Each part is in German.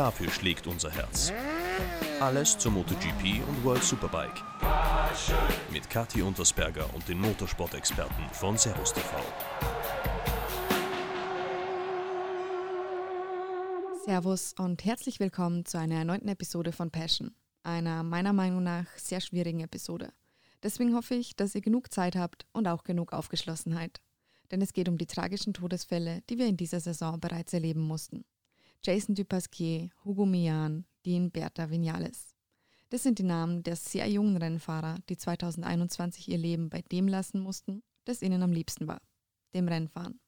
Dafür schlägt unser Herz. Alles zur MotoGP und World Superbike. Mit Kathi Untersberger und den Motorsport-Experten von Servus TV. Servus und herzlich willkommen zu einer erneuten Episode von Passion. Einer meiner Meinung nach sehr schwierigen Episode. Deswegen hoffe ich, dass ihr genug Zeit habt und auch genug Aufgeschlossenheit. Denn es geht um die tragischen Todesfälle, die wir in dieser Saison bereits erleben mussten. Jason Dupasquier, Hugo Mian, Dean Berta Vinales. Das sind die Namen der sehr jungen Rennfahrer, die 2021 ihr Leben bei dem lassen mussten, das ihnen am liebsten war, dem Rennfahren.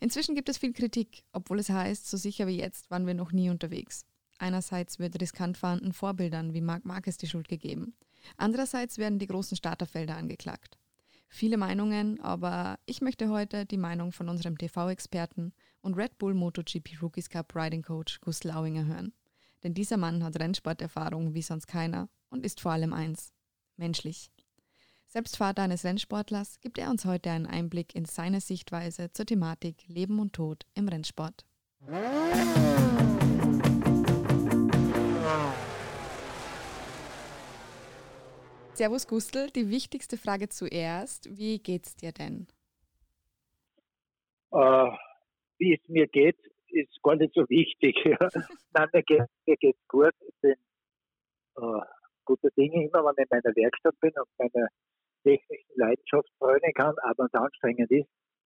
Inzwischen gibt es viel Kritik, obwohl es heißt, so sicher wie jetzt waren wir noch nie unterwegs. Einerseits wird riskant fahrenden Vorbildern wie Marc Marquez die Schuld gegeben. Andererseits werden die großen Starterfelder angeklagt. Viele Meinungen, aber ich möchte heute die Meinung von unserem TV-Experten und Red Bull MotoGP Rookies Cup Riding Coach Gus Lauinger hören. Denn dieser Mann hat Rennsporterfahrung wie sonst keiner und ist vor allem eins: menschlich. Selbst Vater eines Rennsportlers gibt er uns heute einen Einblick in seine Sichtweise zur Thematik Leben und Tod im Rennsport. Servus Gustl, die wichtigste Frage zuerst. Wie geht's dir denn? Äh, wie es mir geht, ist gar nicht so wichtig. Nein, mir geht mir geht's gut. Ich bin äh, gute Dinge immer, wenn ich in meiner Werkstatt bin und meine technischen Leidenschaft freuen kann, aber es anstrengend ist,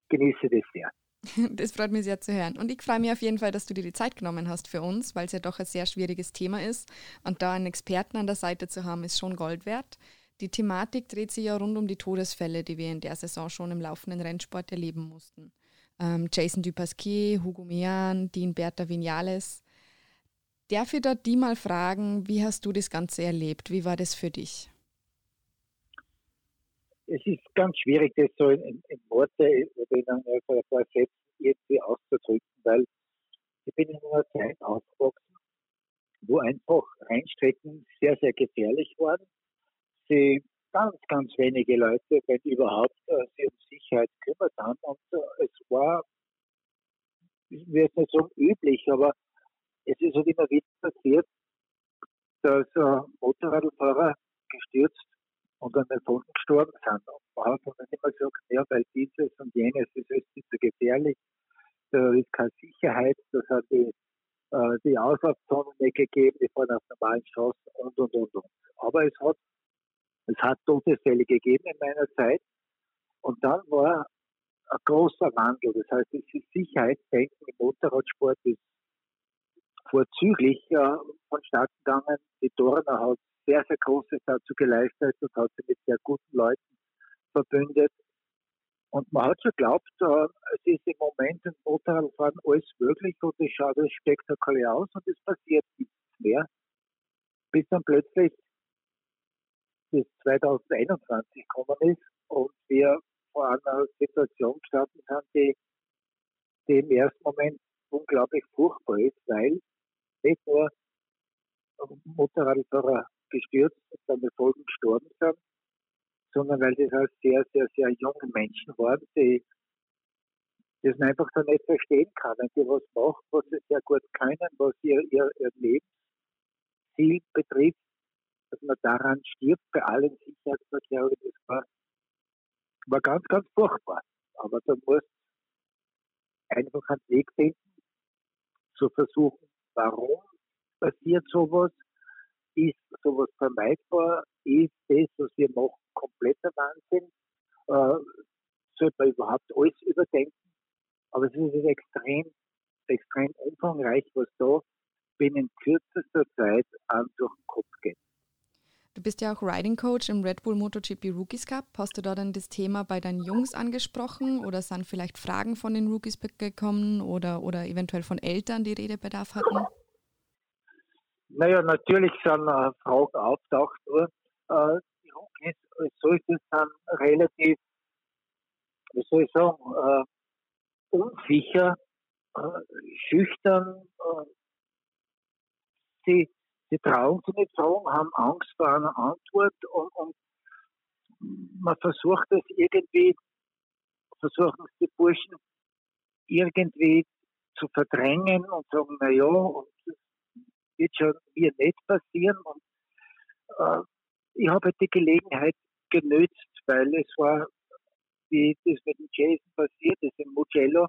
genieße das sehr. Das freut mich sehr zu hören. Und ich freue mich auf jeden Fall, dass du dir die Zeit genommen hast für uns, weil es ja doch ein sehr schwieriges Thema ist. Und da einen Experten an der Seite zu haben, ist schon Gold wert. Die Thematik dreht sich ja rund um die Todesfälle, die wir in der Saison schon im laufenden Rennsport erleben mussten. Ähm, Jason Dupasquier, Hugo Mean, Dean Berta Vinales. Darf ich dort die mal fragen, wie hast du das Ganze erlebt? Wie war das für dich? Es ist ganz schwierig, das so in, in Worte oder in ein paar Sätzen irgendwie auszudrücken, weil ich bin in einer Zeit aufgewachsen, wo einfach Rennstrecken sehr, sehr gefährlich waren sie ganz, ganz wenige Leute, wenn überhaupt, äh, sich um Sicherheit kümmert haben. Und äh, es war, ich will jetzt nicht so üblich, aber es ist halt immer wieder passiert, dass äh, Motorradfahrer gestürzt und an den Folgen gestorben sind. Und man hat dann immer gesagt, ja, weil dieses und jenes ist alles nicht so gefährlich, da ist keine Sicherheit, das hat die, äh, die Auslaufzonen nicht gegeben, die fahren auf normalen Straßen und, und, und, und. Aber es hat es hat Todesfälle gegeben in meiner Zeit. Und dann war ein großer Wandel. Das heißt, das Sicherheitsdenken im Motorradsport ist vorzüglich äh, vonstatten gegangen. Die Dorner hat sehr, sehr Großes dazu geleistet und hat sich mit sehr guten Leuten verbündet. Und man hat schon geglaubt, äh, es ist im Moment im Motorradfahren alles möglich und es schaut alles spektakulär aus und es passiert nichts mehr. Bis dann plötzlich bis 2021 gekommen ist und wir vor einer Situation gestanden sind, die, die im ersten Moment unglaublich furchtbar ist, weil nicht nur Motorradfahrer gestürzt und dann Folgen gestorben sind, sondern weil das auch sehr, sehr, sehr junge Menschen waren, die das einfach dann nicht verstehen können, die was machen, was sie sehr gut können, was ihr, ihr, ihr Lebensziel betrifft dass man daran stirbt bei allen Sicherheitsverkehren, das war, war ganz, ganz furchtbar. Aber da muss einfach einen Weg finden, zu versuchen, warum passiert sowas, ist sowas vermeidbar, ist das, was wir machen, kompletter Wahnsinn, äh, sollte man überhaupt alles überdenken, aber es ist extrem, extrem umfangreich, was da binnen kürzester Zeit an durch den Kopf geht. Du bist ja auch Riding Coach im Red Bull MotoGP Rookies Cup. Hast du da dann das Thema bei deinen Jungs angesprochen oder sind vielleicht Fragen von den Rookies gekommen oder, oder eventuell von Eltern, die Redebedarf hatten? Naja, natürlich sind äh, Fragen auftaucht, äh, die Rookies als solches sind relativ, wie soll ich sagen, äh, unsicher, äh, schüchtern. Äh, sie die trauen sich nicht fragen, haben Angst vor einer Antwort und, und man versucht es irgendwie, versuchen es die Burschen irgendwie zu verdrängen und sagen, na ja, das wird schon mir nicht passieren. Und äh, ich habe halt die Gelegenheit genützt, weil es war, wie das mit dem Jason passiert ist, im Mugello,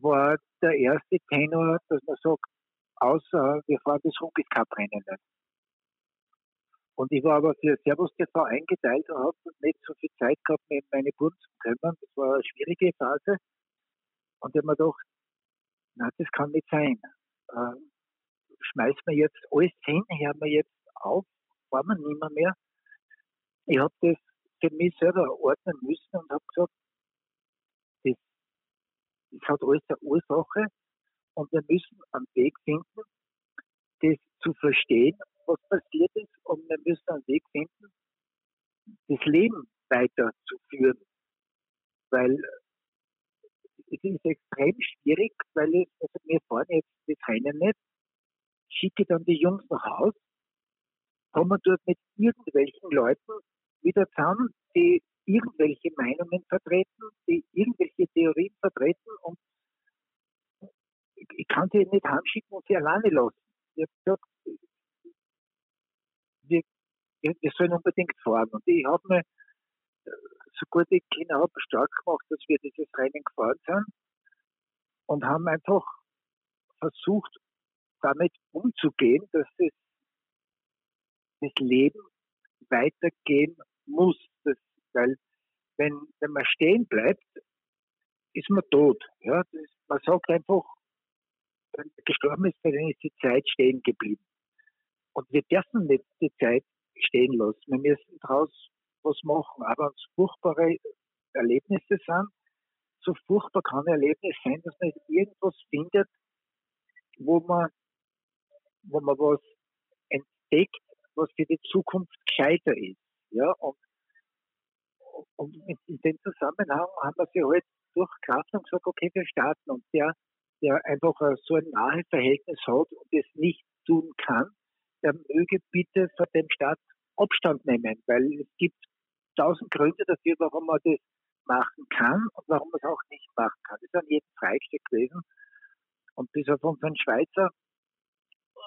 war der erste Tenor, dass man sagt, außer wir fahren das Rookies Cup Rennen nicht. Und ich war aber für Servus TV eingeteilt und habe nicht so viel Zeit gehabt, mir meine Buben zu kümmern. Das war eine schwierige Phase. Und ich habe mir gedacht, na, das kann nicht sein. Ähm, schmeißen wir jetzt alles hin, hören wir jetzt auf, fahren wir nimmer mehr. Ich habe das für mich selber ordnen müssen und habe gesagt, das, das hat alles eine Ursache und wir müssen einen Weg finden, das zu verstehen, was passiert ist und wir müssen einen Weg finden, das Leben weiterzuführen. Weil es ist extrem schwierig, weil es, also wir fahren jetzt das Rennen nicht, schicke dann die Jungs nach Haus, kommen dort mit irgendwelchen Leuten wieder zusammen, die irgendwelche Meinungen vertreten, die irgendwelche Theorien vertreten und ich kann sie nicht heimschicken und sie alleine lassen. Ich habe gesagt, wir, sollen unbedingt fahren. Und ich habe mir, so gut ich Kinder habe, stark gemacht, dass wir dieses Rennen gefahren sind und haben einfach versucht, damit umzugehen, dass es das Leben weitergehen muss. Das, weil wenn, wenn man stehen bleibt, ist man tot. Ja, das, man sagt einfach, gestorben ist, dann ist die Zeit stehen geblieben. Und wir dürfen nicht die Zeit stehen lassen. Wir müssen daraus was machen. Aber wenn es furchtbare Erlebnisse sind, so furchtbar kann ein Erlebnis sein, dass man irgendwas findet, wo man, wo man was entdeckt, was für die Zukunft gescheiter ist. Ja, und, und in dem Zusammenhang haben wir sie halt durch Kraft und gesagt, okay, wir starten. Und der, der einfach so ein nahes Verhältnis hat und es nicht tun kann, der möge bitte von dem Staat Abstand nehmen, weil es gibt tausend Gründe dafür, warum man das machen kann und warum man es auch nicht machen kann. Das ist an jedem freigestellt gewesen. Und bis auf unseren Schweizer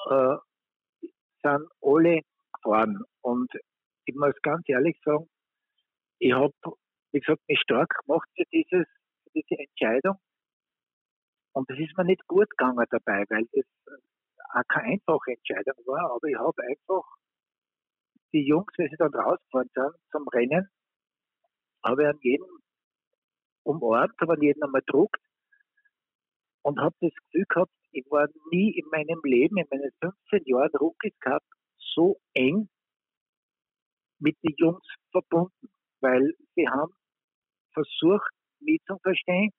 äh, sind alle gefahren. Und ich muss ganz ehrlich sagen, ich habe, wie gesagt, mich stark gemacht für, dieses, für diese Entscheidung. Und es ist mir nicht gut gegangen dabei, weil es auch keine einfache Entscheidung war, aber ich habe einfach die Jungs, wenn sie dann rausgefahren sind zum Rennen, habe ich an jeden umarmt, habe an jeden einmal gedruckt und habe das Gefühl gehabt, ich war nie in meinem Leben, in meinen 15 Jahren Rookies gehabt, so eng mit den Jungs verbunden, weil sie haben versucht, mich zu verstehen.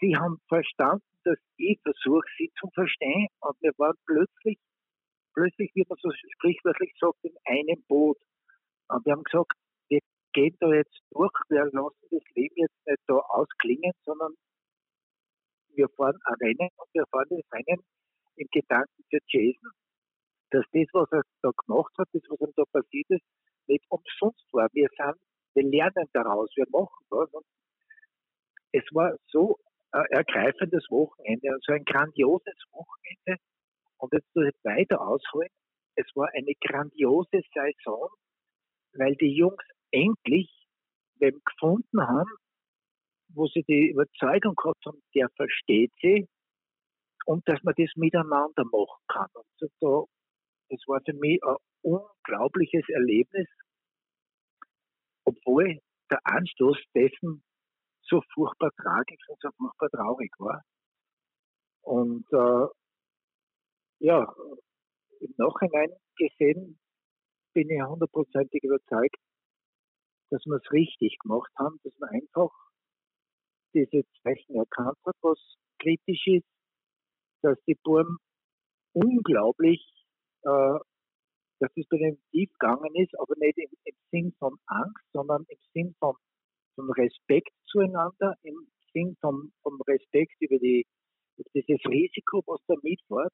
Sie haben verstanden, dass ich versuche, sie zu verstehen und wir waren plötzlich, plötzlich, wie man so sprichwörtlich sagt, in einem Boot. Und wir haben gesagt, wir gehen da jetzt durch, wir lassen das Leben jetzt nicht da ausklingen, sondern wir fahren ein Rennen und wir fahren das Rennen im Gedanken für Jason, dass das, was er da gemacht hat, das, was ihm da passiert ist, nicht umsonst war. Wir sind, wir lernen daraus, wir machen was. Und es war so ergreifendes Wochenende und so ein grandioses Wochenende. Und jetzt soll ich weiter ausholen. Es war eine grandiose Saison, weil die Jungs endlich wem gefunden haben, wo sie die Überzeugung gehabt haben, der versteht sie und dass man das miteinander machen kann. Und so da das war für mich ein unglaubliches Erlebnis, obwohl der Anstoß dessen so furchtbar tragisch und so furchtbar traurig war. Und äh, ja, im Nachhinein gesehen bin ich hundertprozentig überzeugt, dass wir es richtig gemacht haben, dass man einfach diese Zeichen erkannt hat, was kritisch ist, dass die Burm unglaublich äh, dass es bei dem tief gegangen ist, aber nicht im, im Sinn von Angst, sondern im Sinn von, von Respekt zueinander, im Sinn von, vom Respekt über, die, dieses Risiko, was da mitfährt.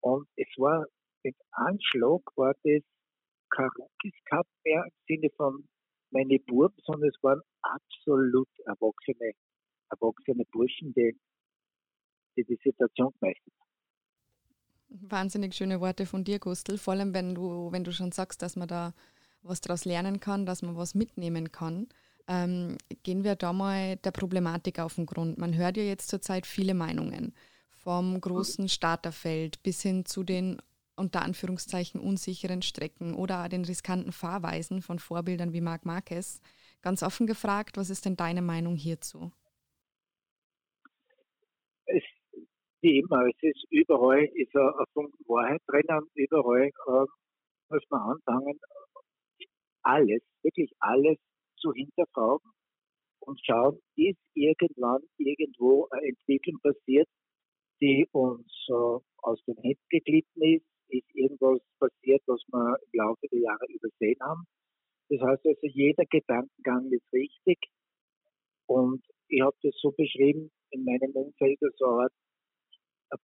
Und es war, im Anschlag war das kein Rookies Cup mehr im Sinne von meine Buben, sondern es waren absolut Erwachsene erwachsene Burschen, die die, die Situation gemeistert Wahnsinnig schöne Worte von dir, Gustl. Vor allem, wenn du, wenn du schon sagst, dass man da was daraus lernen kann, dass man was mitnehmen kann. Ähm, gehen wir da mal der Problematik auf den Grund. Man hört ja jetzt zurzeit viele Meinungen. Vom großen Starterfeld bis hin zu den unter Anführungszeichen unsicheren Strecken oder den riskanten Fahrweisen von Vorbildern wie Marc Marquez. Ganz offen gefragt, was ist denn deine Meinung hierzu? Es, wie immer, es ist überall ist eine Funken Wahrheit drinnen, überall äh, muss man anfangen, alles, wirklich alles zu hinterfragen und schauen, ist irgendwann irgendwo eine Entwicklung passiert, die uns äh, aus den Händen geglitten ist, ist irgendwas passiert, was wir im Laufe der Jahre übersehen haben. Das heißt also, jeder Gedankengang ist richtig und ich habe das so beschrieben in meinem Umfeld, so eine Art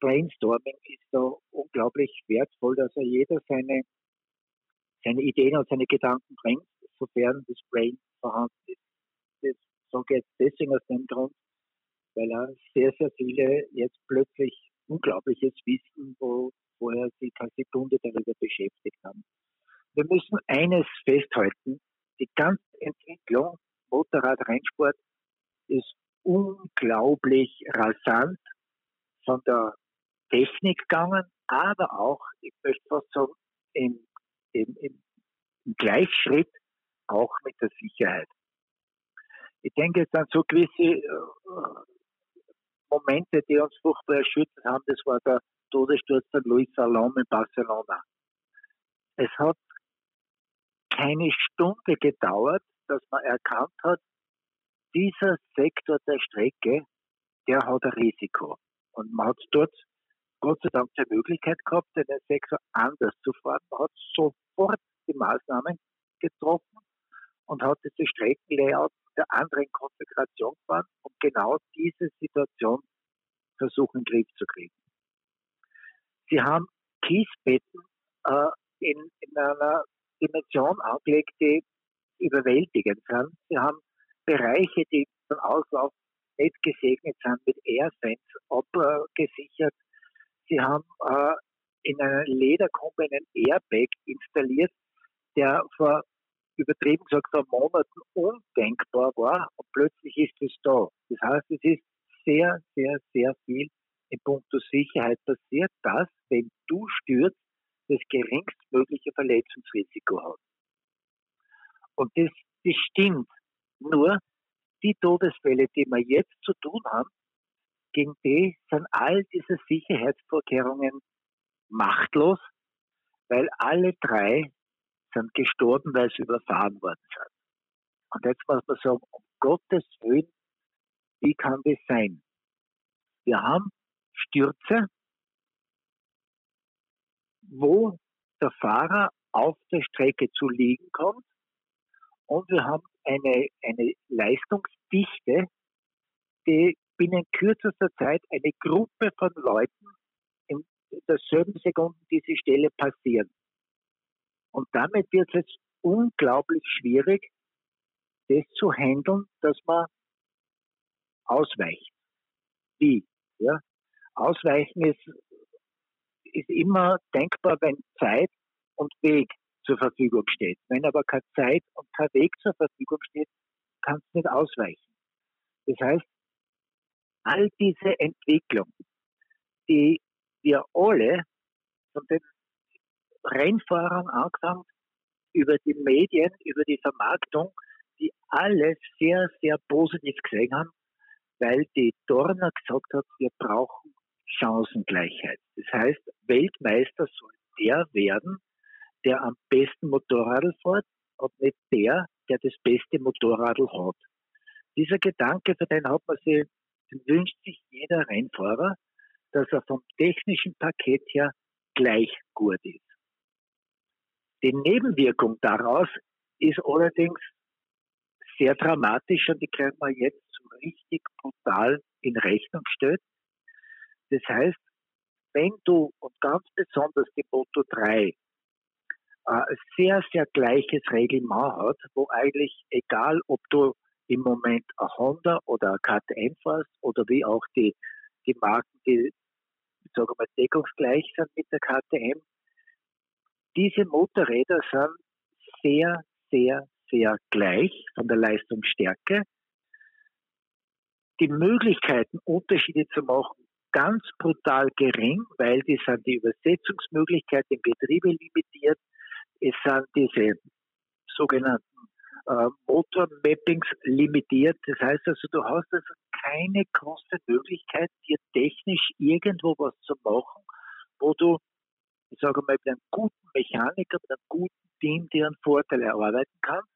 Brainstorming ist da unglaublich wertvoll, dass er jeder seine, seine Ideen und seine Gedanken bringt, sofern das Brain vorhanden ist. Das sage ich jetzt deswegen aus dem Grund, weil er sehr, sehr viele jetzt plötzlich unglaubliches Wissen, wo vorher sie keine Sekunde darüber beschäftigt haben. Wir müssen eines festhalten, die ganze Entwicklung Motorrad-Rennsport ist unglaublich rasant von der Technik gegangen, aber auch, ich möchte fast sagen, im, im, im Gleichschritt auch mit der Sicherheit. Ich denke jetzt an so gewisse äh, Momente, die uns furchtbar erschüttert haben. Das war der Todessturz von Luis Salom in Barcelona. Es hat keine Stunde gedauert, dass man erkannt hat, dieser Sektor der Strecke, der hat ein Risiko. Und man hat dort Gott sei Dank die Möglichkeit gehabt, den Sektor anders zu fahren. Man hat sofort die Maßnahmen getroffen und hat diese Streckenlayout der anderen Konfiguration gefahren, um genau diese Situation versuchen in den Griff zu kriegen. Sie haben Kiesbetten äh, in, in einer Dimension angelegt, die überwältigend sind. Sie haben Bereiche, die von Auslauf nicht gesegnet sind, mit Airsense abgesichert. Sie haben äh, in einer Lederkombi einen Airbag installiert, der vor übertrieben gesagt vor Monaten undenkbar war und plötzlich ist es da. Das heißt, es ist sehr, sehr, sehr viel in puncto Sicherheit passiert, dass, wenn du stürzt, das geringstmögliche Verletzungsrisiko hat. Und das, das stimmt. Nur die Todesfälle, die wir jetzt zu tun haben, gegen die sind all diese Sicherheitsvorkehrungen machtlos, weil alle drei sind gestorben, weil sie überfahren worden sind. Und jetzt muss man sagen, um Gottes Willen, wie kann das sein? Wir haben Stürze, wo der Fahrer auf der Strecke zu liegen kommt und wir haben eine, eine Leistungsdichte, die binnen kürzester Zeit eine Gruppe von Leuten in derselben Sekunde diese Stelle passieren. Und damit wird es unglaublich schwierig, das zu handeln, dass man ausweicht. Wie? Ja? Ausweichen ist, ist immer denkbar, wenn Zeit und Weg zur Verfügung steht. Wenn aber keine Zeit und kein Weg zur Verfügung steht, kannst du nicht ausweichen. Das heißt, all diese Entwicklung, die wir alle von den Rennfahrern angefangen, über die Medien, über die Vermarktung, die alle sehr, sehr positiv gesehen haben, weil die Dorner gesagt hat, wir brauchen Chancengleichheit. Das heißt, Weltmeister soll der werden, der am besten Motorradl fährt und nicht der, der das beste Motorradl hat. Dieser Gedanke, für den hat man sich, den wünscht sich jeder Rennfahrer, dass er vom technischen Paket her gleich gut ist. Die Nebenwirkung daraus ist allerdings sehr dramatisch und die können wir jetzt richtig brutal in Rechnung stellen. Das heißt, wenn du und ganz besonders die Moto 3 äh, sehr, sehr gleiches Reglement hat, wo eigentlich egal, ob du im Moment ein Honda oder ein KTM fährst oder wie auch die, die Marken, die sagen wir deckungsgleich sind mit der KTM. Diese Motorräder sind sehr, sehr, sehr gleich von der Leistungsstärke. Die Möglichkeiten, Unterschiede zu machen, ganz brutal gering, weil die sind die Übersetzungsmöglichkeiten im Betriebe limitiert. Es sind diese sogenannten äh, Motor-Mappings limitiert. Das heißt also, du hast also keine große Möglichkeit, dir technisch irgendwo was zu machen, wo du, ich sage mal, mit einem guten Mechaniker, mit einem guten Team dir einen Vorteil erarbeiten kannst.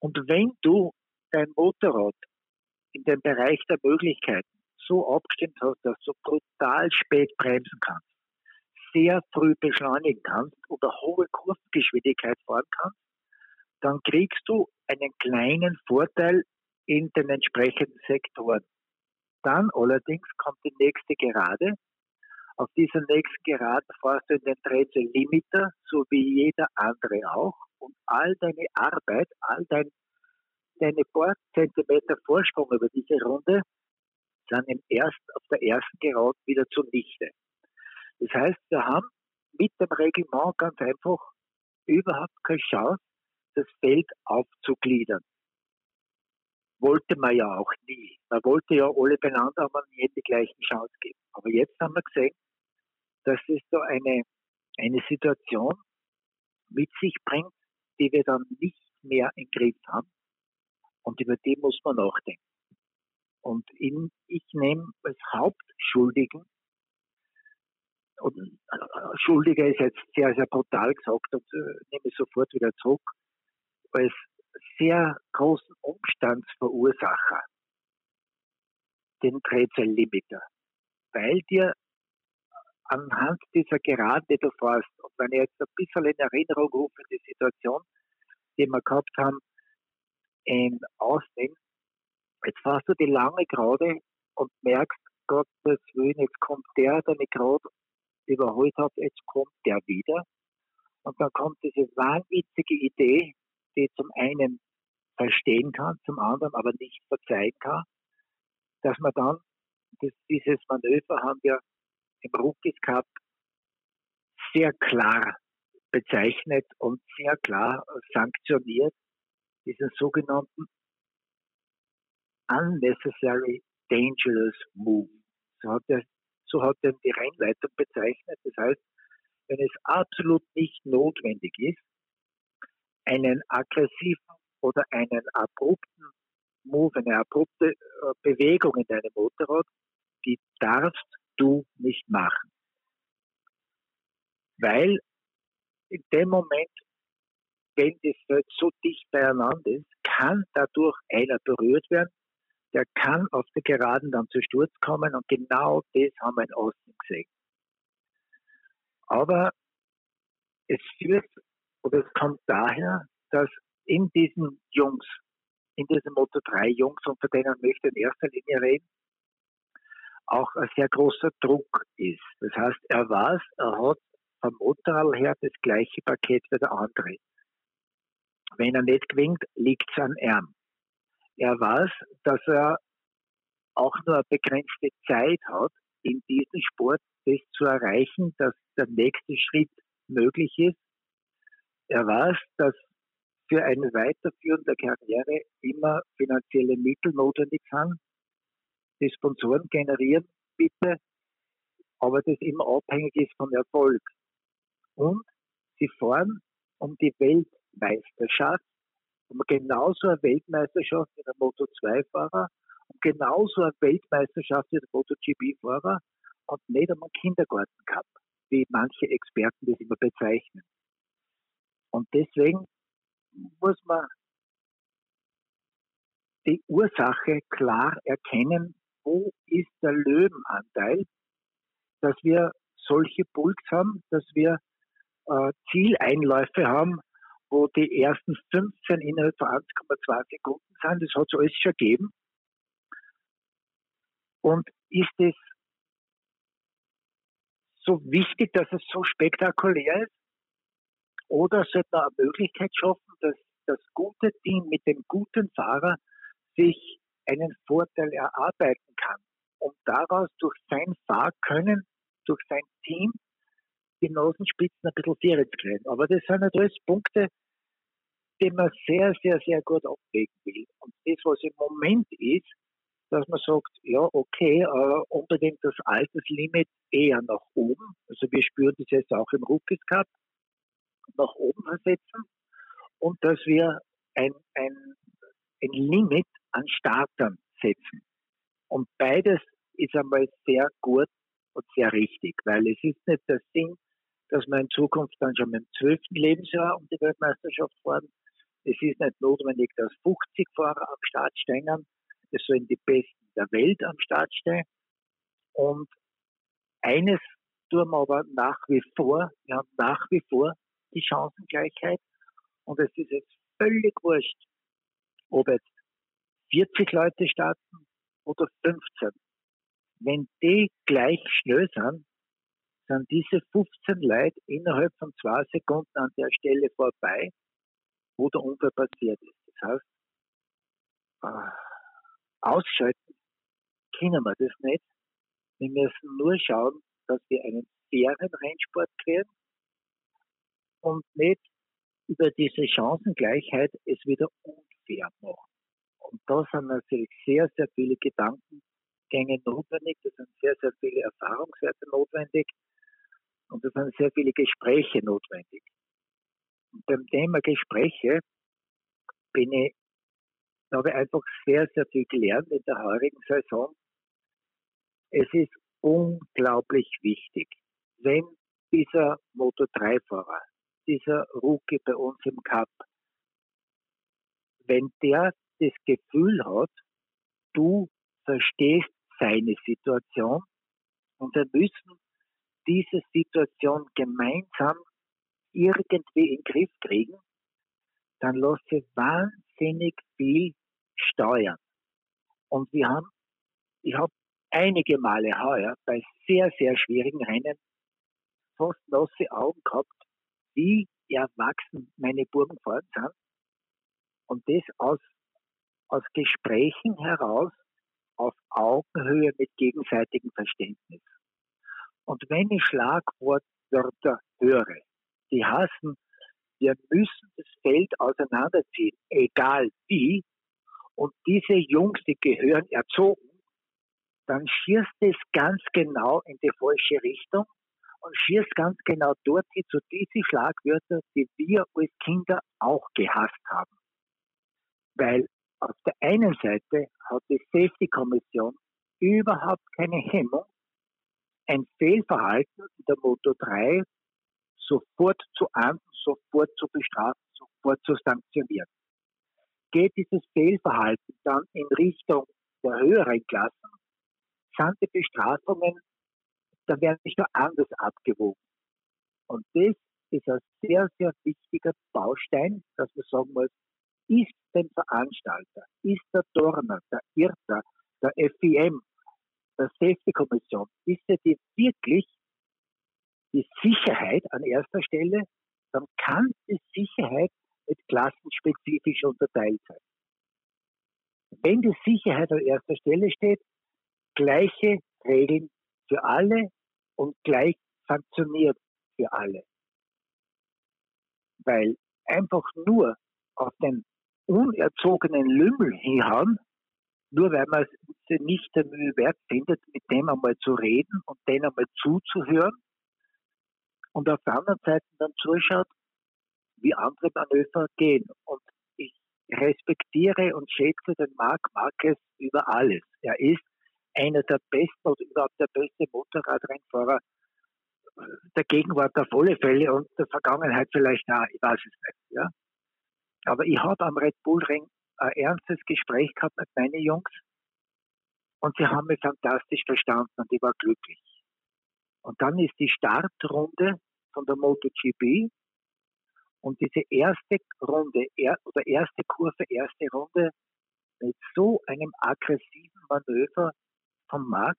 Und wenn du dein Motorrad in dem Bereich der Möglichkeiten so abgestimmt hast, dass du brutal spät bremsen kannst, sehr früh beschleunigen kannst oder hohe Kurvengeschwindigkeit fahren kannst, dann kriegst du einen kleinen Vorteil in den entsprechenden Sektoren. Dann allerdings kommt die nächste Gerade. Auf dieser nächsten Gerade fährst du in den Drehzahl Limiter, so wie jeder andere auch. Und all deine Arbeit, all dein, deine paar Zentimeter Vorsprung über diese Runde sind im ersten, auf der ersten Gerade wieder zunichte. Das heißt, wir haben mit dem Reglement ganz einfach überhaupt keine Chance, das Feld aufzugliedern. Wollte man ja auch nie. Man wollte ja alle beieinander, aber jedem die gleichen Chance geben. Aber jetzt haben wir gesehen, dass es so eine, eine Situation mit sich bringt, die wir dann nicht mehr im Griff haben. Und über die muss man nachdenken. Und in, ich nehme als Hauptschuldigen, und äh, Schuldiger ist jetzt sehr, sehr brutal gesagt und äh, nehme es sofort wieder zurück, als sehr großen Umstandsverursacher den Drehzahllimiter, weil dir anhand dieser Gerade, die du fährst, und wenn ich jetzt ein bisschen in Erinnerung rufe, die Situation, die wir gehabt haben in Austin, jetzt fährst du die lange Gerade und merkst, Gottes Willen, jetzt kommt der, der mich gerade überholt hat, jetzt kommt der wieder. Und dann kommt diese wahnwitzige Idee, die zum einen verstehen kann, zum anderen aber nicht verzeihen kann, dass man dann, das, dieses Manöver haben wir im Rookies Cup sehr klar bezeichnet und sehr klar sanktioniert, diesen sogenannten unnecessary dangerous move. So hat, er, so hat er die Rennleitung bezeichnet. Das heißt, wenn es absolut nicht notwendig ist, einen aggressiven oder einen abrupten Move, eine abrupte äh, Bewegung in deinem Motorrad, die darfst du nicht machen. Weil in dem Moment, wenn das Feld so dicht beieinander ist, kann dadurch einer berührt werden, der kann auf der Geraden dann zu Sturz kommen und genau das haben wir in Osten gesehen. Aber es führt oder es kommt daher, dass in diesen Jungs, in diesen Moto 3 Jungs, unter denen möchte ich in erster Linie reden, auch ein sehr großer Druck ist. Das heißt, er weiß, er hat vom Motorrad her das gleiche Paket wie der andere. Wenn er nicht gewinnt, liegt es an ihm. Er weiß, dass er auch nur eine begrenzte Zeit hat, in diesem Sport das zu erreichen, dass der nächste Schritt möglich ist. Er weiß, dass für eine Weiterführung der Karriere immer finanzielle Mittel notwendig sind. Die Sponsoren generieren bitte, aber das immer abhängig ist vom Erfolg. Und sie fahren um die Weltmeisterschaft, um genauso eine Weltmeisterschaft wie der Moto2-Fahrer, um genauso eine Weltmeisterschaft wie der MotoGP-Fahrer und nicht um einen Kindergarten-Cup, wie manche Experten das immer bezeichnen. Und deswegen muss man die Ursache klar erkennen, wo ist der Löwenanteil, dass wir solche Pulks haben, dass wir äh, Zieleinläufe haben, wo die ersten 15 innerhalb von 1,2 Sekunden sind. Das hat es alles schon gegeben. Und ist es so wichtig, dass es so spektakulär ist? Oder sollte man eine Möglichkeit schaffen, dass das gute Team mit dem guten Fahrer sich einen Vorteil erarbeiten kann und daraus durch sein Fahrkönnen, durch sein Team die Nasenspitzen ein bisschen Tiere zu kriegen. Aber das sind natürlich Punkte, die man sehr, sehr, sehr gut abwägen will. Und das, was im Moment ist, dass man sagt, ja, okay, äh, unbedingt das Alterslimit eher nach oben. Also wir spüren das jetzt auch im Rookies Cup, nach oben versetzen und dass wir ein, ein, ein Limit an Startern setzen. Und beides ist einmal sehr gut und sehr richtig, weil es ist nicht der Sinn, dass wir in Zukunft dann schon mit dem zwölften Lebensjahr um die Weltmeisterschaft fahren. Es ist nicht notwendig, dass 50 Fahrer am Start stehen. Es sollen die Besten der Welt am Start stehen. Und eines tun wir aber nach wie vor, wir haben nach wie vor die Chancengleichheit. Und es ist jetzt völlig wurscht, ob jetzt 40 Leute starten oder 15. Wenn die gleich schnell sind, sind diese 15 Leute innerhalb von zwei Sekunden an der Stelle vorbei, wo der Unfall passiert ist. Das heißt, äh, ausschalten können wir das nicht. Wir müssen nur schauen, dass wir einen fairen Rennsport kriegen und nicht über diese Chancengleichheit es wieder unfair machen. Und da sind natürlich sehr, sehr viele Gedankengänge notwendig, da sind sehr, sehr viele Erfahrungswerte notwendig und da sind sehr viele Gespräche notwendig. Und beim Thema Gespräche bin ich, habe ich einfach sehr, sehr viel gelernt in der heurigen Saison. Es ist unglaublich wichtig, wenn dieser Moto3-Fahrer, dieser Rookie bei uns im Cup, wenn der das Gefühl hat, du verstehst seine Situation und wir müssen diese Situation gemeinsam irgendwie in den Griff kriegen, dann lässt sich wahnsinnig viel steuern. Und wir haben, ich habe einige Male heuer bei sehr, sehr schwierigen Rennen fast nasse Augen gehabt, wie erwachsen meine Burgen fahren sind. Und das aus, aus Gesprächen heraus auf Augenhöhe mit gegenseitigem Verständnis. Und wenn ich Schlagwortwörter höre, die heißen, wir müssen das Feld auseinanderziehen, egal wie, und diese Jungs, die gehören erzogen, dann schießt es ganz genau in die falsche Richtung und schießt ganz genau dort zu diesen Schlagwörter, die wir als Kinder auch gehasst haben. Weil auf der einen Seite hat die Safety-Kommission überhaupt keine Hemmung, ein Fehlverhalten in der Moto 3 sofort zu ahnden, sofort zu bestrafen, sofort zu sanktionieren. Geht dieses Fehlverhalten dann in Richtung der höheren Klassen, sind die Bestrafungen, da werden nicht nur anders abgewogen. Und das ist ein sehr, sehr wichtiger Baustein, dass man sagen muss, ist der Veranstalter, ist der Dorner, der IRTA, der FIM, der Safety-Kommission, ist ja die wirklich die Sicherheit an erster Stelle, dann kann die Sicherheit nicht klassenspezifisch unterteilt sein. Wenn die Sicherheit an erster Stelle steht, gleiche Regeln für alle und gleich sanktioniert für alle. Weil einfach nur auf den unerzogenen Lümmel hinhauen, nur weil man es nicht der Mühe wert findet, mit dem einmal zu reden und denen einmal zuzuhören und auf der anderen Seite dann zuschaut, wie andere Manöver gehen. Und ich respektiere und schätze den Marc Marquez über alles. Er ist einer der besten oder überhaupt der beste Motorradrennfahrer der Gegenwart auf alle Fälle und der Vergangenheit vielleicht auch, ich weiß es nicht. Ja. Aber ich habe am Red Bull Ring ein ernstes Gespräch gehabt mit meinen Jungs und sie haben mich fantastisch verstanden und ich war glücklich. Und dann ist die Startrunde von der MotoGP und diese erste Runde er, oder erste Kurve, erste Runde mit so einem aggressiven Manöver von Marc,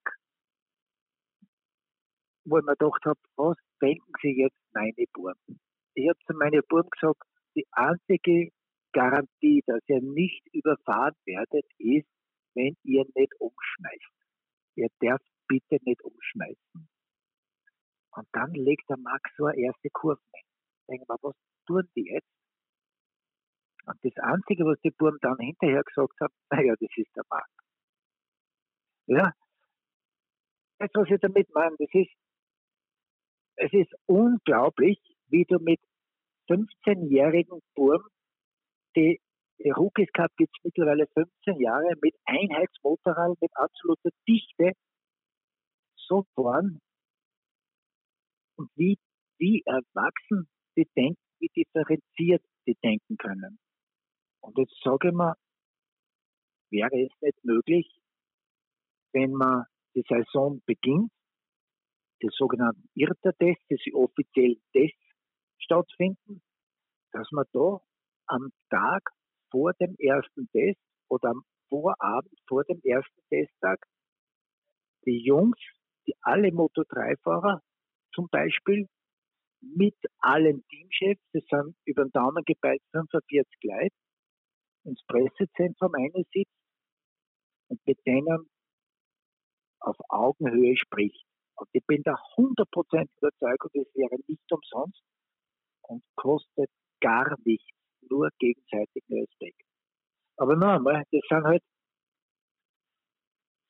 wo ich mir gedacht habe, was denken Sie jetzt meine Buben? Ich habe zu meinen Buben gesagt, die einzige Garantie, dass ihr nicht überfahren werdet, ist, wenn ihr nicht umschmeißt. Ihr dürft bitte nicht umschmeißen. Und dann legt der Max so eine erste Kurve hin. Denken wir, was tun die jetzt? Und das Einzige, was die Burm dann hinterher gesagt haben, naja, das ist der Max. Ja, das, was ich damit meine, das ist, es ist unglaublich, wie du mit 15-jährigen Burm, die, Rookies Cup gibt es mittlerweile 15 Jahre, mit Einheitsmotorrad, mit absoluter Dichte, so fahren und wie, wie erwachsen die denken, wie differenziert die denken können. Und jetzt sage ich mal, wäre es nicht möglich, wenn man die Saison beginnt, die sogenannten IRTA-Tests, diese offiziellen Tests stattfinden, dass man da am Tag vor dem ersten Test oder am Vorabend vor dem ersten Testtag die Jungs, die alle Moto3-Fahrer zum Beispiel mit allen Teamchefs, das sind über den Daumen gepeilt 45 Leute, ins Pressezentrum einsitzt und mit denen auf Augenhöhe spricht. Und ich bin da 100% überzeugt, und das wäre nicht umsonst und kostet gar nichts, nur gegenseitigen Respekt. Aber noch einmal, das sind halt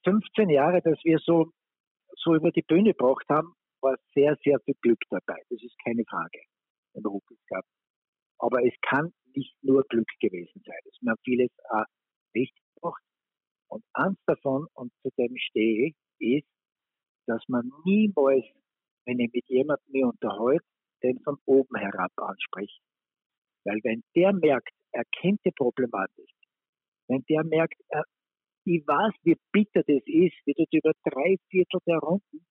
15 Jahre, dass wir so, so über die Bühne gebracht haben, war sehr, sehr viel Glück dabei. Das ist keine Frage im Rookies Cup. Aber es kann nicht nur Glück gewesen sein. Es haben vieles auch richtig gemacht. Und eins davon, und zu dem stehe ich, ist, dass man niemals, wenn ich mit jemandem mich unterhalte, den von oben herab anspricht. Weil wenn der merkt, er kennt die Problematik, wenn der merkt, er, ich weiß, wie bitter das ist, wie du über drei Viertel der Runden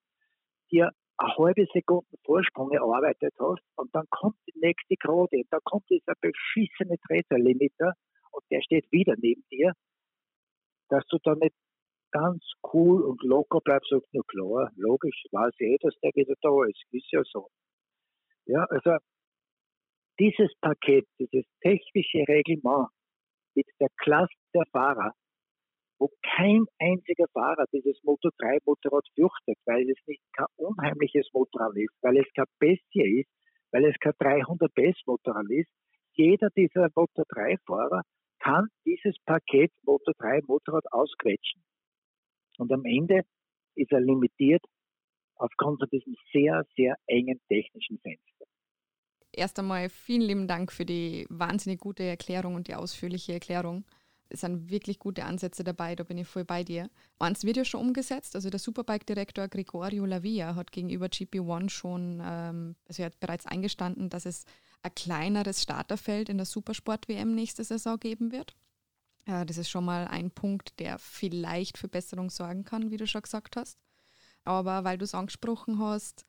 dir eine halbe Sekunde Vorsprung erarbeitet hast und dann kommt die nächste und dann kommt dieser beschissene Treterlimiter und der steht wieder neben dir, dass du dann nicht ganz cool und locker bleibst und nur klar, logisch, weiß ich eh, dass der wieder da ist, ist ja so. Ja, also dieses Paket, dieses technische Reglement mit der Klasse der Fahrer, wo kein einziger Fahrer dieses Moto 3 Motorrad fürchtet, weil es nicht kein unheimliches Motorrad ist, weil es kein Bestie ist, weil es kein 300 PS Motorrad ist. Jeder dieser Moto 3 Fahrer kann dieses Paket Moto 3 Motorrad ausquetschen. Und am Ende ist er limitiert aufgrund von diesem sehr, sehr engen technischen Fenster. Erst einmal vielen lieben Dank für die wahnsinnig gute Erklärung und die ausführliche Erklärung. Es sind wirklich gute Ansätze dabei, da bin ich voll bei dir. Eins wird ja schon umgesetzt, also der Superbike-Direktor Gregorio Lavia hat gegenüber GP1 schon, ähm, also er hat bereits eingestanden, dass es ein kleineres Starterfeld in der Supersport-WM nächste Saison geben wird. Äh, das ist schon mal ein Punkt, der vielleicht für Besserung sorgen kann, wie du schon gesagt hast. Aber weil du es angesprochen hast,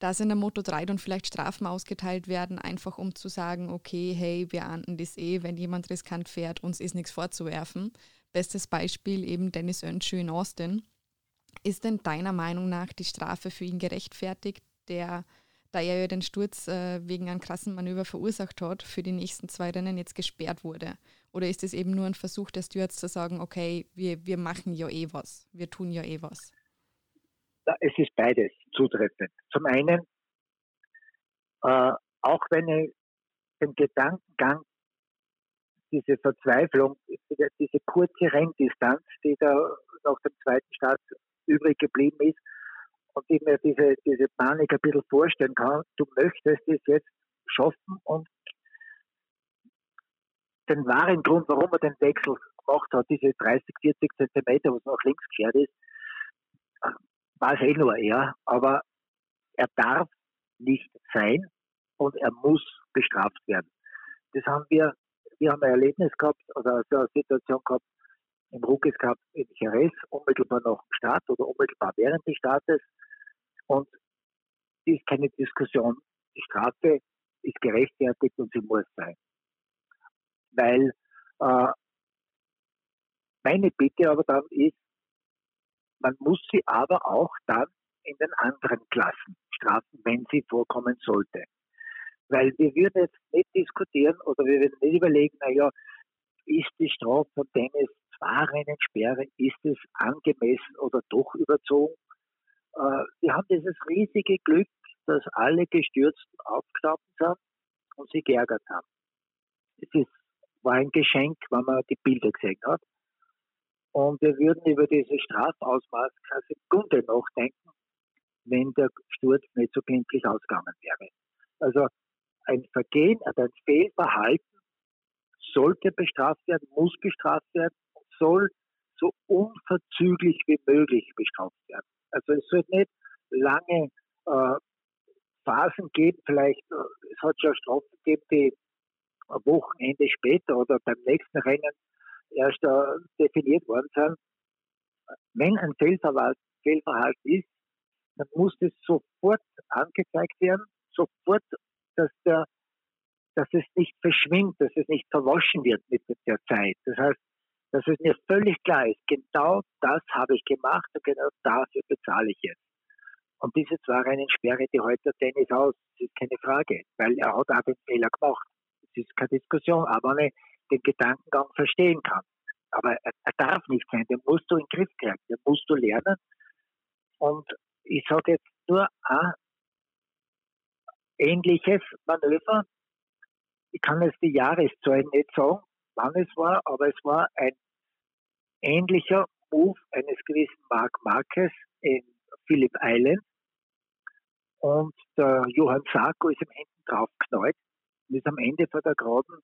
dass in der Moto 3 dann vielleicht Strafen ausgeteilt werden, einfach um zu sagen, okay, hey, wir ahnden das eh, wenn jemand riskant fährt, uns ist nichts vorzuwerfen. Bestes Beispiel eben Dennis Önschü in Austin. Ist denn deiner Meinung nach die Strafe für ihn gerechtfertigt, der, da er ja den Sturz äh, wegen einem krassen Manöver verursacht hat, für die nächsten zwei Rennen jetzt gesperrt wurde? Oder ist es eben nur ein Versuch der Stewards zu sagen, okay, wir, wir machen ja eh was, wir tun ja eh was? Es ist beides zutreffend. Zum einen, äh, auch wenn ich den Gedankengang, diese Verzweiflung, diese kurze Renndistanz, die da nach dem zweiten Start übrig geblieben ist, und ich mir diese, diese Panik ein bisschen vorstellen kann, du möchtest es jetzt schaffen und den wahren Grund, warum er den Wechsel gemacht hat, diese 30, 40 Zentimeter, was nach links gekehrt ist, weiß eh nur er, aber er darf nicht sein und er muss bestraft werden. Das haben wir, wir haben ein Erlebnis gehabt, oder also eine Situation gehabt im Rookies Cup in Jerez, unmittelbar nach dem Start oder unmittelbar während des Startes. Und es ist keine Diskussion. Die Strafe ist gerechtfertigt und sie muss sein. Weil äh, meine Bitte aber dann ist, man muss sie aber auch dann in den anderen Klassen strafen, wenn sie vorkommen sollte. Weil wir würden jetzt nicht diskutieren oder wir würden nicht überlegen, naja, ist die Strafe von Dennis zwei ist es angemessen oder doch überzogen? Äh, wir haben dieses riesige Glück, dass alle Gestürzten aufgestanden sind und sich geärgert haben. Es ist, war ein Geschenk, wenn man die Bilder gesehen hat. Und wir würden über diese Strafausmaß Sekunde nachdenken, wenn der Sturz nicht so glimpflich ausgegangen wäre. Also ein Vergehen, ein Fehlverhalten sollte bestraft werden, muss bestraft werden soll so unverzüglich wie möglich bestraft werden. Also es soll nicht lange äh, Phasen geben, vielleicht, äh, es hat schon Strafen gegeben, die ein Wochenende später oder beim nächsten Rennen erst äh, definiert worden sind. Wenn ein Fehlverhalten ist, dann muss das sofort angezeigt werden, sofort, dass der dass es nicht verschwimmt, dass es nicht verwaschen wird mit der Zeit. Das heißt, dass es mir völlig klar ist, genau das habe ich gemacht und genau dafür bezahle ich jetzt. Und diese zwei Rennen sperre die heute Dennis aus, das ist keine Frage, weil er hat auch den Fehler gemacht. Das ist keine Diskussion, aber ich den Gedankengang verstehen kann. Aber er, er darf nicht sein, den musst du in den Griff kriegen, den musst du lernen. Und ich sage jetzt nur ein ähnliches Manöver, ich kann jetzt die Jahreszahlen nicht sagen, wann es war, aber es war ein ähnlicher Move eines gewissen Mark Marquez in Phillip Island. Und der Johann Sarko ist ihm hinten drauf geknallt und ist am Ende vor der Geraden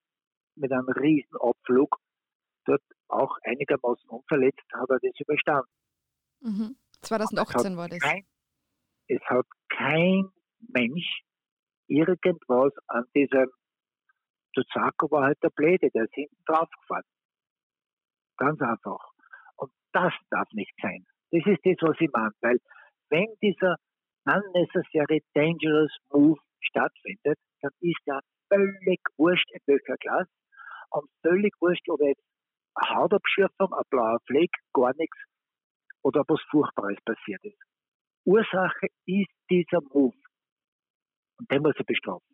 mit einem riesen Abflug dort auch einigermaßen unverletzt, hat er das überstanden. Mhm. 2018 war das. Kein, es hat kein Mensch irgendwas an diesem Tuzako war halt der Bläde, der ist hinten draufgefahren. Ganz einfach. Und das darf nicht sein. Das ist das, was ich meine. Weil wenn dieser unnecessary dangerous move stattfindet, dann ist ja völlig wurscht, in welcher Klasse. Und völlig wurscht, ob jetzt eine Hautabschürfung, ein blauer Fleck, gar nichts oder was Furchtbares passiert ist. Ursache ist dieser Move. Und den muss er bestrafen.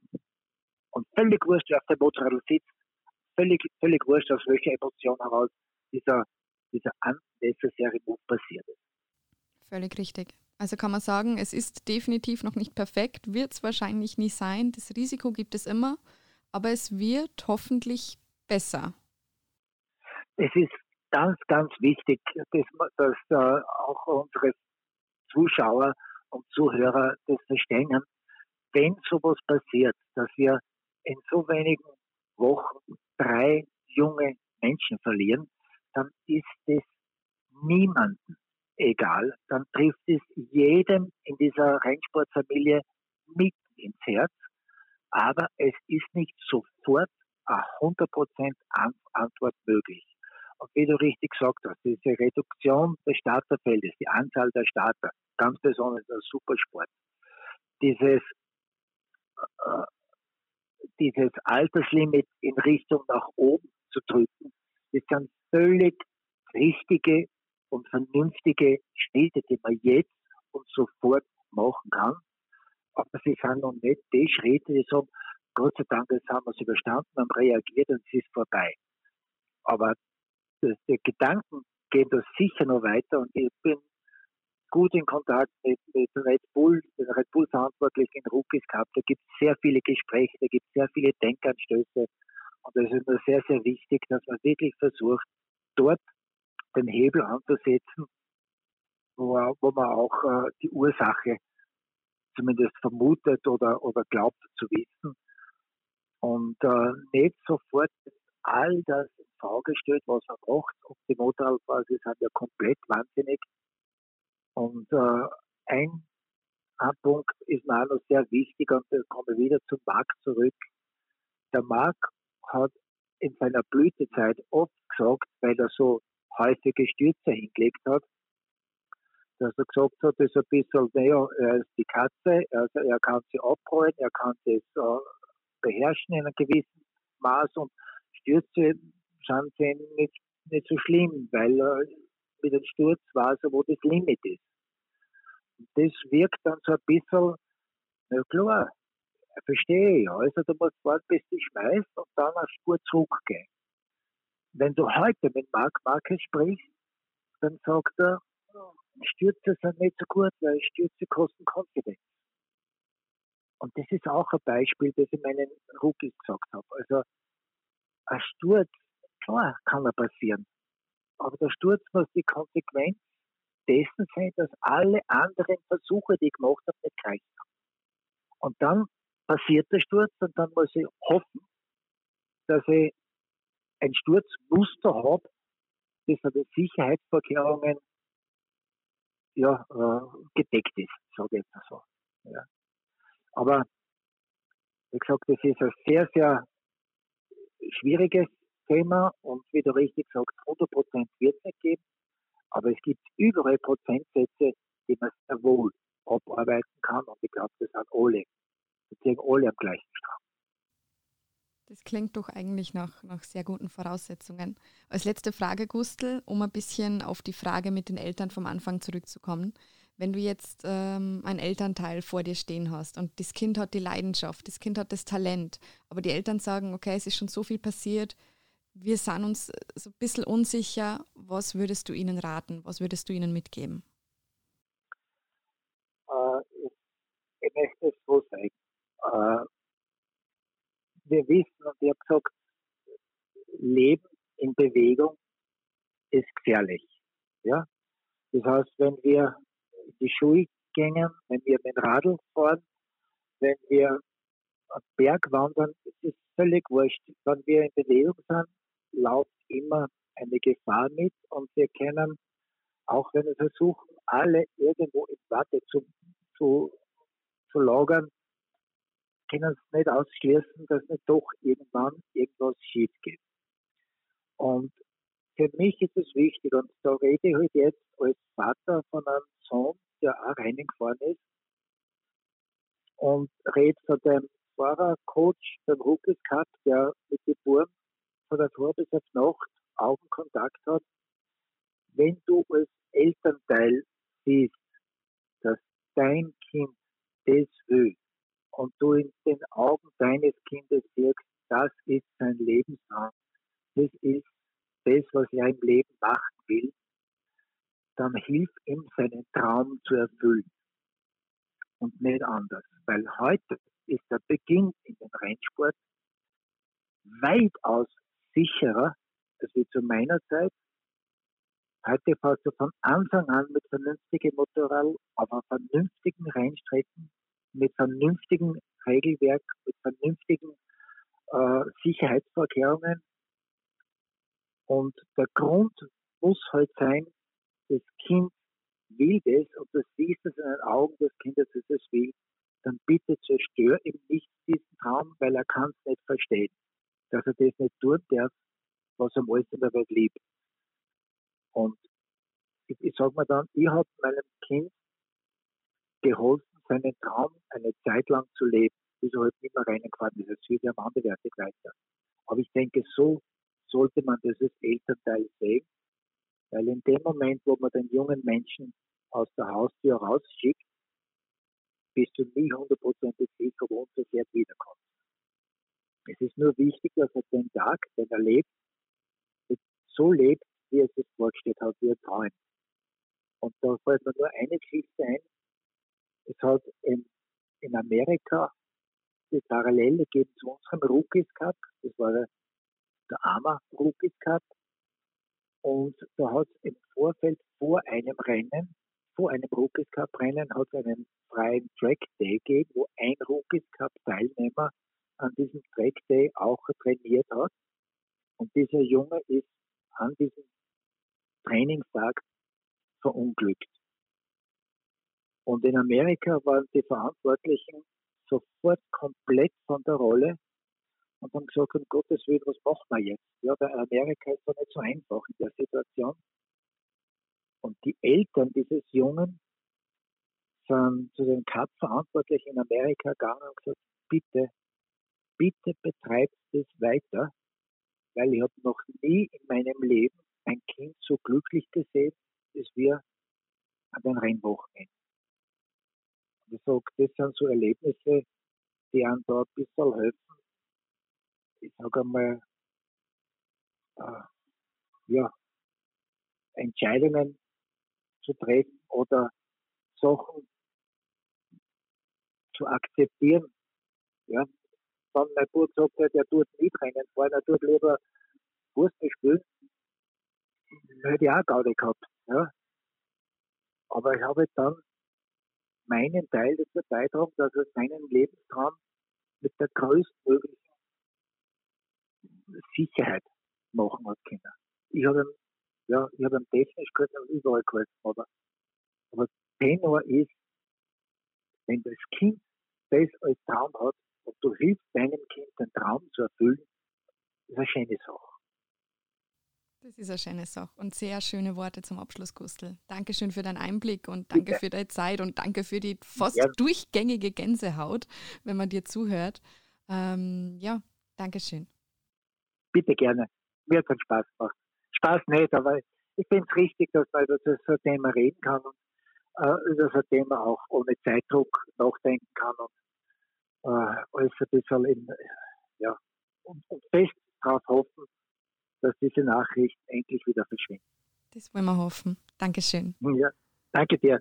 Und völlig wurscht, wer auf dem Motorrad sitzt, völlig, völlig wurscht, aus welcher Emotion heraus dieser, dieser unnecessary Move passiert ist. Völlig richtig. Also kann man sagen, es ist definitiv noch nicht perfekt, wird es wahrscheinlich nie sein. Das Risiko gibt es immer, aber es wird hoffentlich besser. Es ist ganz, ganz wichtig, dass, dass äh, auch unsere Zuschauer und Zuhörer das verstehen, wenn sowas passiert, dass wir in so wenigen Wochen drei junge Menschen verlieren, dann ist es niemandem egal, dann trifft es jedem in dieser Rennsportfamilie mit ins Herz, aber es ist nicht sofort 100% Antwort möglich. Und wie du richtig gesagt hast, diese Reduktion des Starterfeldes, die Anzahl der Starter, ganz besonders im Supersport, dieses äh, dieses Alterslimit in Richtung nach oben zu drücken, das sind völlig richtige und vernünftige Schritte, die man jetzt und sofort machen kann. Aber sie sind noch nicht die Schritte, die sagen, Gott sei Dank, jetzt haben wir es überstanden, haben reagiert und es ist vorbei. Aber die Gedanken gehen da sicher noch weiter und ich bin gut in Kontakt mit, mit Red Bull, den Red Bull Verantwortlichen in Rookies gehabt. Da gibt es sehr viele Gespräche, da gibt es sehr viele Denkanstöße. Und es ist nur sehr, sehr wichtig, dass man wirklich versucht, dort den Hebel anzusetzen, wo, wo man auch äh, die Ursache zumindest vermutet oder, oder glaubt zu wissen. Und äh, nicht sofort all das in Frage stellt, was man macht. Und die Motorradfahrer sind ja komplett wahnsinnig. Und äh, ein, ein Punkt ist mir auch noch sehr wichtig und da komme ich wieder zum Marc zurück. Der Marc hat in seiner Blütezeit oft gesagt, weil er so häufige Stürze hingelegt hat, dass er gesagt hat, das ist ein bisschen, naja, er ist die Katze, also er kann sie abrollen, er kann sie äh, beherrschen in einem gewissen Maß und Stürze sind nicht, nicht so schlimm, weil mit dem Sturz weiß er, wo das Limit ist. Und das wirkt dann so ein bisschen, na klar, verstehe ja. Also du musst warten, bis du schmeißt und dann eine Spur zurückgehen. Wenn du heute mit Marc Marquez sprichst, dann sagt er, Stürze sind nicht so gut, weil Stürze kosten Confidence. Und das ist auch ein Beispiel, das ich meinen Rookies gesagt habe. Also ein Sturz, klar, kann er passieren. Aber der Sturz muss die Konsequenz dessen sein, dass alle anderen Versuche, die ich gemacht habe, nicht gereicht haben. Und dann passiert der Sturz und dann muss ich hoffen, dass ich ein Sturzmuster habe, das von den Sicherheitsvorkehrungen ja, äh, gedeckt ist, sage ich jetzt mal so. Ja. Aber wie gesagt, das ist ein sehr, sehr schwieriges Thema und wie du richtig sagst, 100 Prozent wird es nicht geben, aber es gibt überall Prozentsätze, die man sehr wohl abarbeiten kann und ich glaube, das sind alle, ziehen alle am gleichen Strang. Das klingt doch eigentlich nach, nach sehr guten Voraussetzungen. Als letzte Frage, Gustl, um ein bisschen auf die Frage mit den Eltern vom Anfang zurückzukommen. Wenn du jetzt ähm, ein Elternteil vor dir stehen hast und das Kind hat die Leidenschaft, das Kind hat das Talent, aber die Eltern sagen, okay, es ist schon so viel passiert, wir sind uns so ein bisschen unsicher, was würdest du ihnen raten, was würdest du ihnen mitgeben? Äh, ich möchte es so sagen. Äh, wir wissen und ich habe gesagt, Leben in Bewegung ist gefährlich. Ja? Das heißt, wenn wir die Schule gehen, wenn wir mit dem Radl fahren, wenn wir am Berg wandern, es ist völlig wurscht. Wenn wir in Bewegung sind, läuft immer eine Gefahr mit und wir können, auch wenn wir versuchen, alle irgendwo in Watte zu, zu, zu lagern, können es nicht ausschließen, dass nicht doch irgendwann irgendwas schief geht. Und für mich ist es wichtig, und da rede ich halt jetzt als Vater von einem Sohn, der auch Rennen gefahren ist, und rede von dem Fahrercoach beim Rookies Cup, der mit dem Burm von der Tor bis auf Nacht Augenkontakt hat. Wenn du als Elternteil siehst, dass dein Kind das will, und du in den Augen deines Kindes wirkst, das ist sein Lebensraum, das ist das, was er im Leben machen will, dann hilf ihm, seinen Traum zu erfüllen. Und nicht anders. Weil heute ist der Beginn in den Rennsport weitaus sicherer als wie zu meiner Zeit. Heute fährst du von Anfang an mit vernünftigen Motorrad auf vernünftigen Rennstrecken mit vernünftigen Regelwerk, mit vernünftigen äh, Sicherheitsvorkehrungen. Und der Grund muss halt sein, Kind will das und du siehst es in den Augen des Kindes, dass es will, dann bitte zerstör ihm nicht diesen Traum, weil er kann es nicht verstehen, dass er das nicht tun darf, was er alles in der Welt liebt. Und ich, ich sage mir dann, ich habe meinem Kind geholfen, seinen Traum eine Zeit lang zu leben, bis er halt nicht mehr reingefahren ist. Es wird ja anderweitig weiter. Aber ich denke, so sollte man als Elternteil sehen, weil in dem Moment, wo man den jungen Menschen aus der Haustür rausschickt, bist du nie hundertprozentig sicher, wo unversehrt wiederkommt. Es ist nur wichtig, dass er den Tag, den er lebt, so lebt, wie er es vorgestellt hat, wie er träumt. Und da fällt mir nur eine Geschichte ein, es hat in, in Amerika die Parallele gegeben zu unserem Rookies Cup. Das war der, AMA Rookies Cup. Und da hat es im Vorfeld vor einem Rennen, vor einem Rookies Cup Rennen, hat es einen freien Track Day gegeben, wo ein Rookies Cup Teilnehmer an diesem Track Day auch trainiert hat. Und dieser Junge ist an diesem Trainingstag verunglückt. Und in Amerika waren die Verantwortlichen sofort komplett von der Rolle und haben gesagt, um Gottes Willen, was machen wir jetzt? Ja, bei Amerika ist doch nicht so einfach in der Situation. Und die Eltern dieses Jungen sind zu den Cup-Verantwortlichen in Amerika gegangen und gesagt, bitte, bitte betreibt es weiter, weil ich habe noch nie in meinem Leben ein Kind so glücklich gesehen, als wir an den Rennwochenenden. Ich sage, das sind so Erlebnisse, die einem da ein bisschen helfen, ich sage einmal, äh, ja, Entscheidungen zu treffen oder Sachen zu akzeptieren. Ja. Wenn mein Bub sagt, der tut nicht rennen fahren, er tut lieber Fußball spielen, hätte ich auch Gaudi gehabt. Ja. Aber ich habe dann meinen Teil dazu beitragen, dass er seinen Lebenstraum mit der größtmöglichen Sicherheit machen hat können. Ich habe ja, ich habe technisch geholfen, überall geholfen, aber, aber Tenor ist, wenn das Kind das als Traum hat und du hilfst deinem Kind den Traum zu erfüllen, ist eine schöne Sache. Das ist eine schöne Sache und sehr schöne Worte zum Abschluss, Gustl. Dankeschön für deinen Einblick und danke Bitte. für deine Zeit und danke für die fast ja. durchgängige Gänsehaut, wenn man dir zuhört. Ähm, ja, Dankeschön. Bitte gerne. Mir hat es Spaß gemacht. Spaß nicht, aber ich finde es richtig, dass man über so ein Thema reden kann und äh, über so ein Thema auch ohne Zeitdruck nachdenken kann und äh, alles ein bisschen in, ja, und, und fest darauf hoffen, dass diese Nachrichten endlich wieder verschwinden. Das wollen wir hoffen. Dankeschön. Ja, danke dir.